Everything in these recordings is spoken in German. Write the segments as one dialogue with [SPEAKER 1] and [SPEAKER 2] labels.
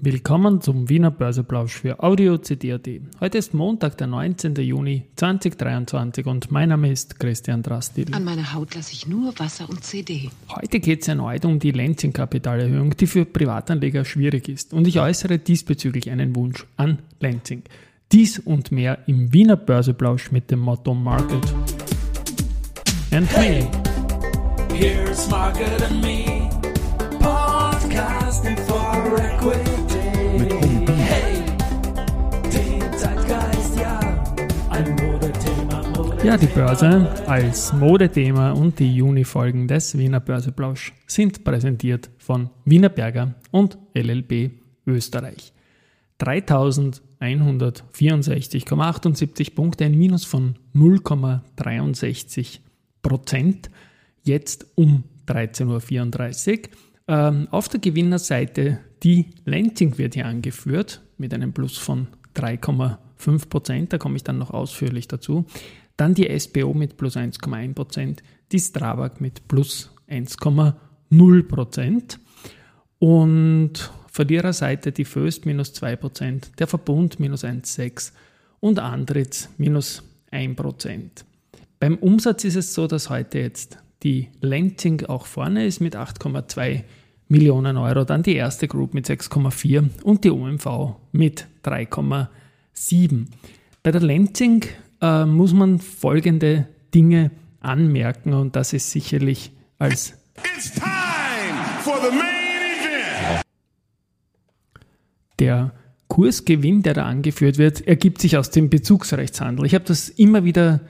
[SPEAKER 1] Willkommen zum Wiener Börseplausch für Audio CD.at. Heute ist Montag, der 19. Juni 2023 und mein Name ist Christian Drastil.
[SPEAKER 2] An meiner Haut lasse ich nur Wasser und CD.
[SPEAKER 1] Heute geht es erneut um die Lenzing-Kapitalerhöhung, die für Privatanleger schwierig ist. Und ich äußere diesbezüglich einen Wunsch an Lenzing. Dies und mehr im Wiener Börseplausch mit dem Motto Market.
[SPEAKER 3] And hey, here's Market and me, podcasting
[SPEAKER 1] Ja, die Börse als Modethema und die Juni-Folgen des Wiener Börseplausch sind präsentiert von Wiener Berger und LLB Österreich. 3164,78 Punkte, ein Minus von 0,63 Prozent, jetzt um 13.34 Uhr. Ähm, auf der Gewinnerseite die Lenzing wird hier angeführt mit einem Plus von 3,5 Prozent, da komme ich dann noch ausführlich dazu. Dann die SBO mit plus 1,1%, Prozent, die Strabag mit plus 1,0% und Verliererseite die Föst minus 2%, der Verbund minus 1,6% und Andritz minus 1%. Beim Umsatz ist es so, dass heute jetzt die Lenzing auch vorne ist mit 8,2 Millionen Euro, dann die erste Group mit 6,4 und die OMV mit 3,7. Bei der Lenzing äh, muss man folgende Dinge anmerken und das ist sicherlich als der Kursgewinn, der da angeführt wird, ergibt sich aus dem Bezugsrechtshandel. Ich habe das immer wieder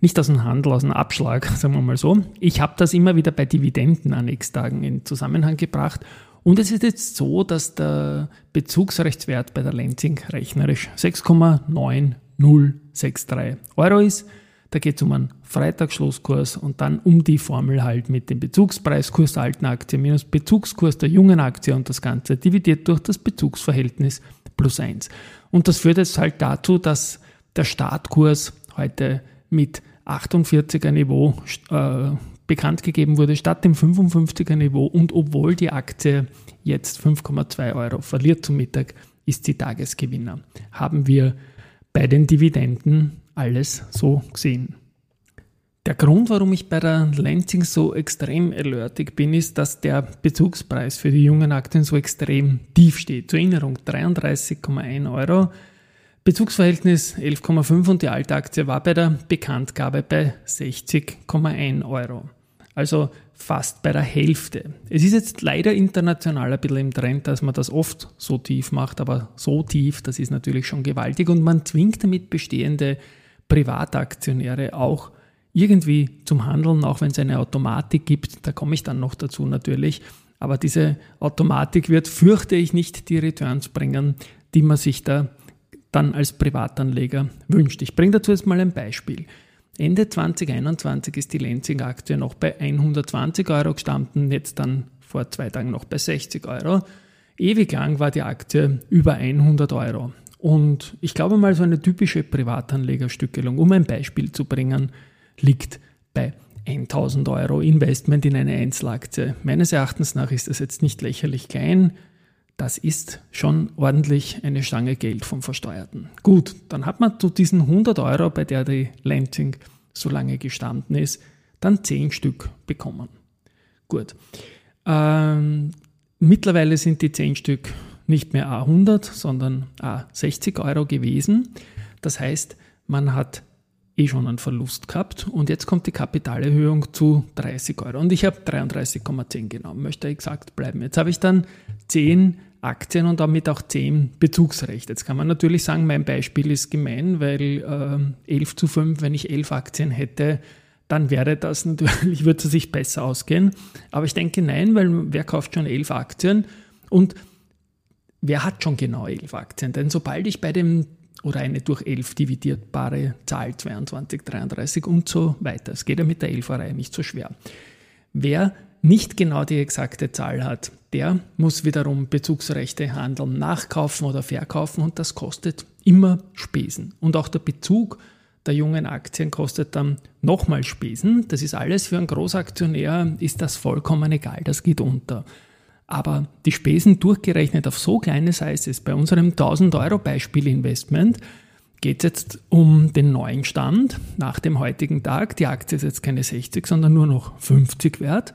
[SPEAKER 1] nicht aus dem Handel, aus dem Abschlag, sagen wir mal so. Ich habe das immer wieder bei Dividenden an X-Tagen in Zusammenhang gebracht. Und es ist jetzt so, dass der Bezugsrechtswert bei der Lenzing rechnerisch 6,9 063 Euro ist. Da geht es um einen Freitagsschlusskurs und dann um die Formel halt mit dem Bezugspreiskurs der alten Aktie minus Bezugskurs der jungen Aktie und das Ganze dividiert durch das Bezugsverhältnis plus 1. Und das führt jetzt halt dazu, dass der Startkurs heute mit 48er Niveau äh, bekannt gegeben wurde, statt dem 55er Niveau. Und obwohl die Aktie jetzt 5,2 Euro verliert zum Mittag, ist sie Tagesgewinner. Haben wir bei den Dividenden alles so gesehen. Der Grund, warum ich bei der Lansing so extrem alertig bin, ist, dass der Bezugspreis für die jungen Aktien so extrem tief steht. Zur Erinnerung 33,1 Euro. Bezugsverhältnis 11,5 und die alte Aktie war bei der Bekanntgabe bei 60,1 Euro. Also fast bei der Hälfte. Es ist jetzt leider international ein bisschen im Trend, dass man das oft so tief macht, aber so tief, das ist natürlich schon gewaltig und man zwingt damit bestehende Privataktionäre auch irgendwie zum Handeln, auch wenn es eine Automatik gibt, da komme ich dann noch dazu natürlich, aber diese Automatik wird, fürchte ich, nicht die Returns bringen, die man sich da dann als Privatanleger wünscht. Ich bringe dazu jetzt mal ein Beispiel. Ende 2021 ist die Lenzing-Aktie noch bei 120 Euro gestanden, jetzt dann vor zwei Tagen noch bei 60 Euro. Ewig lang war die Aktie über 100 Euro. Und ich glaube mal, so eine typische Privatanlegerstückelung, um ein Beispiel zu bringen, liegt bei 1000 Euro Investment in eine Einzelaktie. Meines Erachtens nach ist das jetzt nicht lächerlich klein. Das ist schon ordentlich eine Stange Geld vom Versteuerten. Gut, dann hat man zu diesen 100 Euro, bei der die Lansing so lange gestanden ist, dann 10 Stück bekommen. Gut. Ähm, mittlerweile sind die 10 Stück nicht mehr A100, sondern A60 Euro gewesen. Das heißt, man hat eh schon einen Verlust gehabt und jetzt kommt die Kapitalerhöhung zu 30 Euro und ich habe 33,10 genommen, möchte exakt bleiben. Jetzt habe ich dann 10 Aktien und damit auch 10 Bezugsrechte. Jetzt kann man natürlich sagen, mein Beispiel ist gemein, weil äh, 11 zu 5, wenn ich 11 Aktien hätte, dann wäre das natürlich, würde es sich besser ausgehen. Aber ich denke nein, weil wer kauft schon 11 Aktien und wer hat schon genau 11 Aktien? Denn sobald ich bei dem oder eine durch 11 dividierbare Zahl 22, 33 und so weiter, es geht ja mit der 11erei nicht so schwer. Wer nicht genau die exakte Zahl hat, der muss wiederum Bezugsrechte handeln, nachkaufen oder verkaufen und das kostet immer Spesen. Und auch der Bezug der jungen Aktien kostet dann nochmal Spesen. Das ist alles für einen Großaktionär, ist das vollkommen egal, das geht unter. Aber die Spesen durchgerechnet auf so kleine Sizes, bei unserem 1000 Euro Beispiel Investment, geht es jetzt um den neuen Stand nach dem heutigen Tag. Die Aktie ist jetzt keine 60, sondern nur noch 50 wert.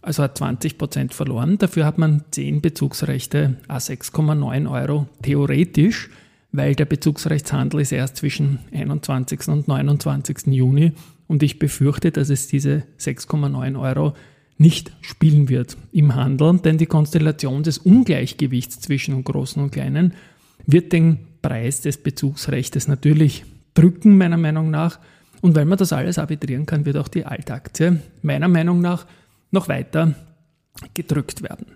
[SPEAKER 1] Also hat 20 Prozent verloren. Dafür hat man 10 Bezugsrechte a 6,9 Euro theoretisch, weil der Bezugsrechtshandel ist erst zwischen 21. und 29. Juni. Und ich befürchte, dass es diese 6,9 Euro nicht spielen wird im Handel, denn die Konstellation des Ungleichgewichts zwischen Großen und Kleinen wird den Preis des Bezugsrechts natürlich drücken, meiner Meinung nach. Und weil man das alles arbitrieren kann, wird auch die Altaktie meiner Meinung nach noch weiter gedrückt werden.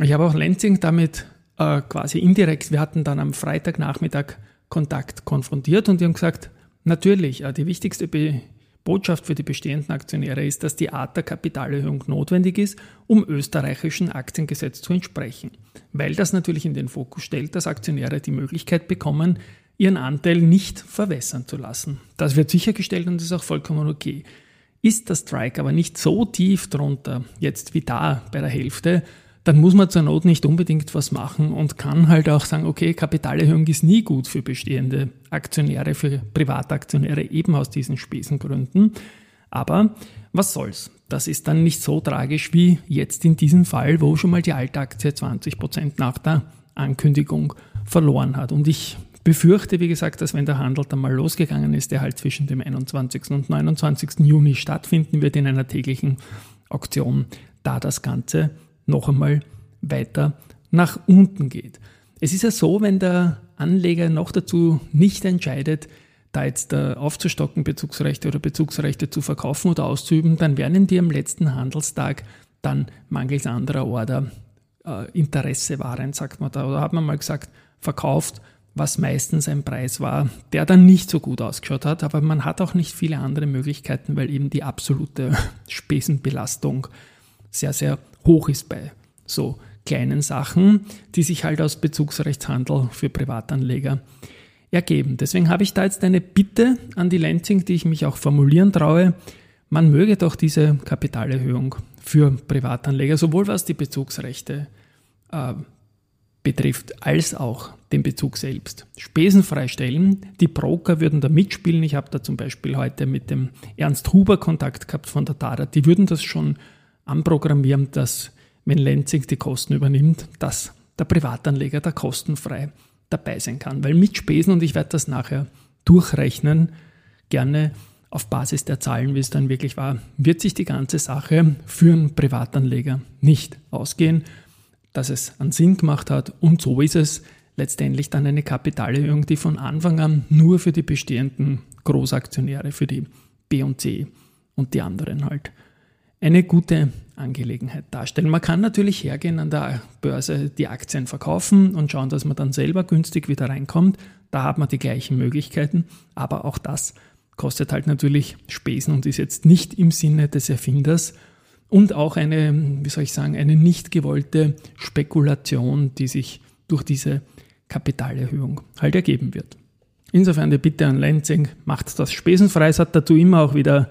[SPEAKER 1] Ich habe auch Lenzing damit äh, quasi indirekt, wir hatten dann am Freitagnachmittag Kontakt konfrontiert und die haben gesagt, natürlich, äh, die wichtigste Be Botschaft für die bestehenden Aktionäre ist, dass die Art der Kapitalerhöhung notwendig ist, um österreichischen Aktiengesetz zu entsprechen, weil das natürlich in den Fokus stellt, dass Aktionäre die Möglichkeit bekommen, ihren Anteil nicht verwässern zu lassen. Das wird sichergestellt und ist auch vollkommen okay. Ist der Strike aber nicht so tief drunter, jetzt wie da bei der Hälfte, dann muss man zur Not nicht unbedingt was machen und kann halt auch sagen, okay, Kapitalerhöhung ist nie gut für bestehende Aktionäre, für Privataktionäre, eben aus diesen Spesengründen. Aber was soll's? Das ist dann nicht so tragisch wie jetzt in diesem Fall, wo schon mal die alte Aktie 20 Prozent nach der Ankündigung verloren hat. Und ich befürchte, wie gesagt, dass wenn der Handel dann mal losgegangen ist, der halt zwischen dem 21. und 29. Juni stattfinden wird in einer täglichen Auktion, da das Ganze noch einmal weiter nach unten geht. Es ist ja so, wenn der Anleger noch dazu nicht entscheidet, da jetzt äh, aufzustocken, Bezugsrechte oder Bezugsrechte zu verkaufen oder auszuüben, dann werden die am letzten Handelstag dann mangels anderer Order äh, Interesse wahren, sagt man da. Oder hat man mal gesagt, verkauft, was meistens ein Preis war, der dann nicht so gut ausgeschaut hat. Aber man hat auch nicht viele andere Möglichkeiten, weil eben die absolute Spesenbelastung sehr, sehr hoch ist bei so kleinen Sachen, die sich halt aus Bezugsrechtshandel für Privatanleger ergeben. Deswegen habe ich da jetzt eine Bitte an die Lenzing, die ich mich auch formulieren traue. Man möge doch diese Kapitalerhöhung für Privatanleger, sowohl was die Bezugsrechte äh, betrifft, als auch den Bezug selbst. Spesen freistellen. Die Broker würden da mitspielen. Ich habe da zum Beispiel heute mit dem Ernst Huber Kontakt gehabt von der TADA. Die würden das schon anprogrammieren, dass, wenn Lenzing die Kosten übernimmt, dass der Privatanleger da kostenfrei dabei sein kann. Weil mit Spesen, und ich werde das nachher durchrechnen, gerne auf Basis der Zahlen, wie es dann wirklich war, wird sich die ganze Sache für einen Privatanleger nicht ausgehen, dass es einen Sinn gemacht hat. Und so ist es letztendlich dann eine Kapitalerhöhung, die von Anfang an nur für die bestehenden Großaktionäre, für die B und C und die anderen halt eine gute Angelegenheit darstellen. Man kann natürlich hergehen an der Börse die Aktien verkaufen und schauen, dass man dann selber günstig wieder reinkommt. Da hat man die gleichen Möglichkeiten, aber auch das kostet halt natürlich Spesen und ist jetzt nicht im Sinne des Erfinders und auch eine, wie soll ich sagen, eine nicht gewollte Spekulation, die sich durch diese Kapitalerhöhung halt ergeben wird. Insofern die Bitte an Lenzing, macht das spesenfrei. Es hat dazu immer auch wieder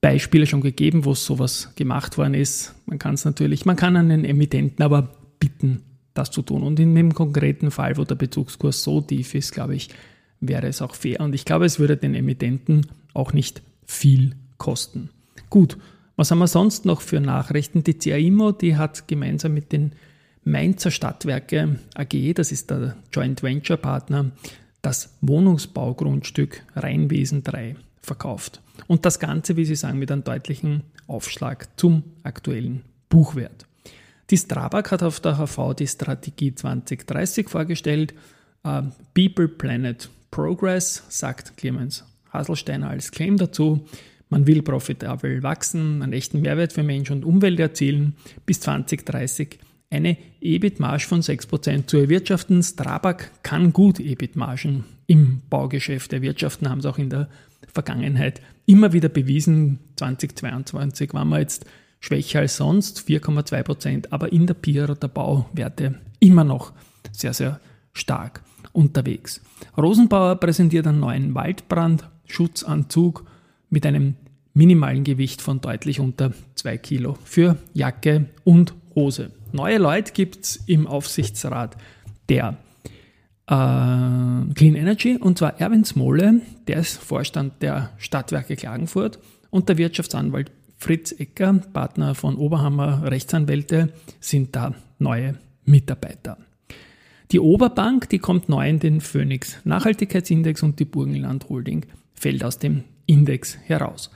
[SPEAKER 1] Beispiele schon gegeben, wo sowas gemacht worden ist. Man kann es natürlich, man kann einen Emittenten aber bitten, das zu tun. Und in dem konkreten Fall, wo der Bezugskurs so tief ist, glaube ich, wäre es auch fair. Und ich glaube, es würde den Emittenten auch nicht viel kosten. Gut, was haben wir sonst noch für Nachrichten? Die CAIMO, die hat gemeinsam mit den Mainzer Stadtwerke AG, das ist der Joint Venture Partner, das Wohnungsbaugrundstück Rheinwesen 3 verkauft. Und das Ganze, wie Sie sagen, mit einem deutlichen Aufschlag zum aktuellen Buchwert. Die Strabag hat auf der HV die Strategie 2030 vorgestellt. Uh, People, Planet, Progress, sagt Clemens Haselsteiner als Claim dazu. Man will profitabel wachsen, einen echten Mehrwert für Mensch und Umwelt erzielen, bis 2030 eine EBIT-Marge von 6% zu erwirtschaften. Strabag kann gut EBIT-Margen im Baugeschäft erwirtschaften, haben sie auch in der Vergangenheit immer wieder bewiesen. 2022 waren wir jetzt schwächer als sonst, 4,2 Prozent, aber in der PIR der Bauwerte immer noch sehr, sehr stark unterwegs. Rosenbauer präsentiert einen neuen Waldbrandschutzanzug mit einem minimalen Gewicht von deutlich unter 2 Kilo für Jacke und Hose. Neue Leute gibt es im Aufsichtsrat der äh, Clean Energy und zwar Erwin Smolle, der ist Vorstand der Stadtwerke Klagenfurt und der Wirtschaftsanwalt Fritz Ecker, Partner von Oberhammer Rechtsanwälte, sind da neue Mitarbeiter. Die Oberbank, die kommt neu in den Phoenix Nachhaltigkeitsindex und die Burgenland Holding fällt aus dem Index heraus.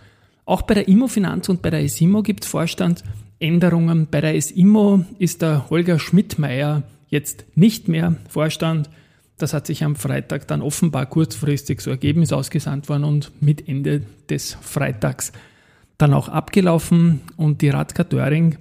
[SPEAKER 1] Auch bei der Immofinanz und bei der ESIMO gibt es Vorstandsänderungen. Bei der ESIMO ist der Holger Schmidtmeier jetzt nicht mehr Vorstand. Das hat sich am Freitag dann offenbar kurzfristig so ergeben, ist ausgesandt worden und mit Ende des Freitags dann auch abgelaufen. Und die Radka Döring,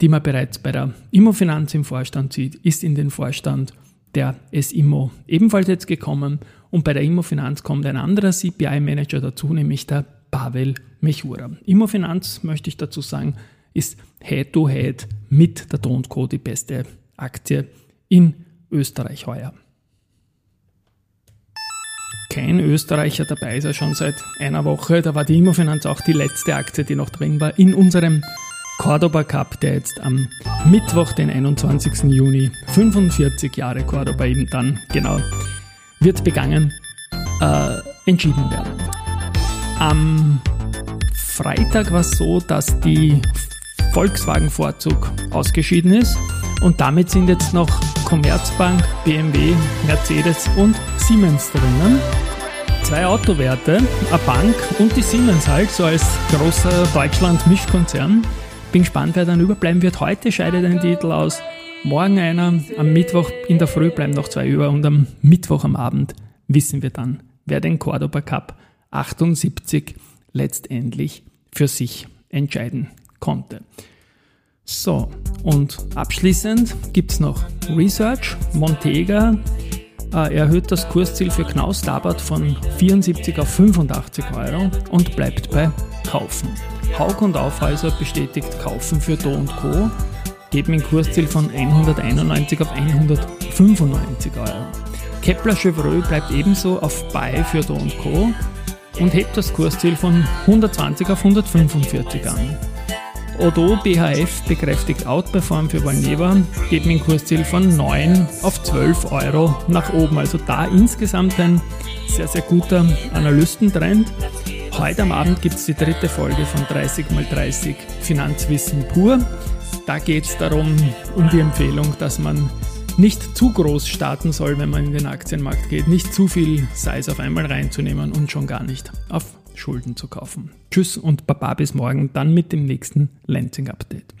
[SPEAKER 1] die man bereits bei der Immofinanz im Vorstand sieht, ist in den Vorstand der S-Immo ebenfalls jetzt gekommen. Und bei der Immofinanz kommt ein anderer CPI-Manager dazu, nämlich der Pavel Mechura. Immofinanz, möchte ich dazu sagen, ist Head-to-Head -head mit der Don't die beste Aktie in Österreich heuer. Kein Österreicher dabei ist er schon seit einer Woche. Da war die Immofinanz auch die letzte Aktie, die noch drin war in unserem Cordoba Cup, der jetzt am Mittwoch, den 21. Juni, 45 Jahre Cordoba eben dann genau, wird begangen, äh, entschieden werden. Am Freitag war es so, dass die Volkswagen-Vorzug ausgeschieden ist und damit sind jetzt noch Commerzbank, BMW, Mercedes und Siemens drinnen. Zwei Autowerte, eine Bank und die Siemens halt, so als großer Deutschland-Mischkonzern. Bin gespannt, wer dann überbleiben wird. Heute scheidet ein Titel aus, morgen einer, am Mittwoch in der Früh bleiben noch zwei über und am Mittwoch am Abend wissen wir dann, wer den Cordoba Cup 78 letztendlich für sich entscheiden konnte. So, und abschließend gibt es noch Research. Montega äh, erhöht das Kursziel für Knaus Dabert von 74 auf 85 Euro und bleibt bei Kaufen. Haug und Aufhäuser bestätigt Kaufen für Do Co. geben ein Kursziel von 191 auf 195 Euro. Kepler Chevreux bleibt ebenso auf Buy für Do Co. und hebt das Kursziel von 120 auf 145 an. Odo BHF bekräftigt Outperform für Valneva, geht mit dem Kursziel von 9 auf 12 Euro nach oben. Also da insgesamt ein sehr, sehr guter Analystentrend. Heute am Abend gibt es die dritte Folge von 30x30 Finanzwissen pur. Da geht es darum, um die Empfehlung, dass man nicht zu groß starten soll, wenn man in den Aktienmarkt geht, nicht zu viel Size auf einmal reinzunehmen und schon gar nicht auf Schulden zu kaufen. Tschüss und Baba bis morgen, dann mit dem nächsten Lansing Update.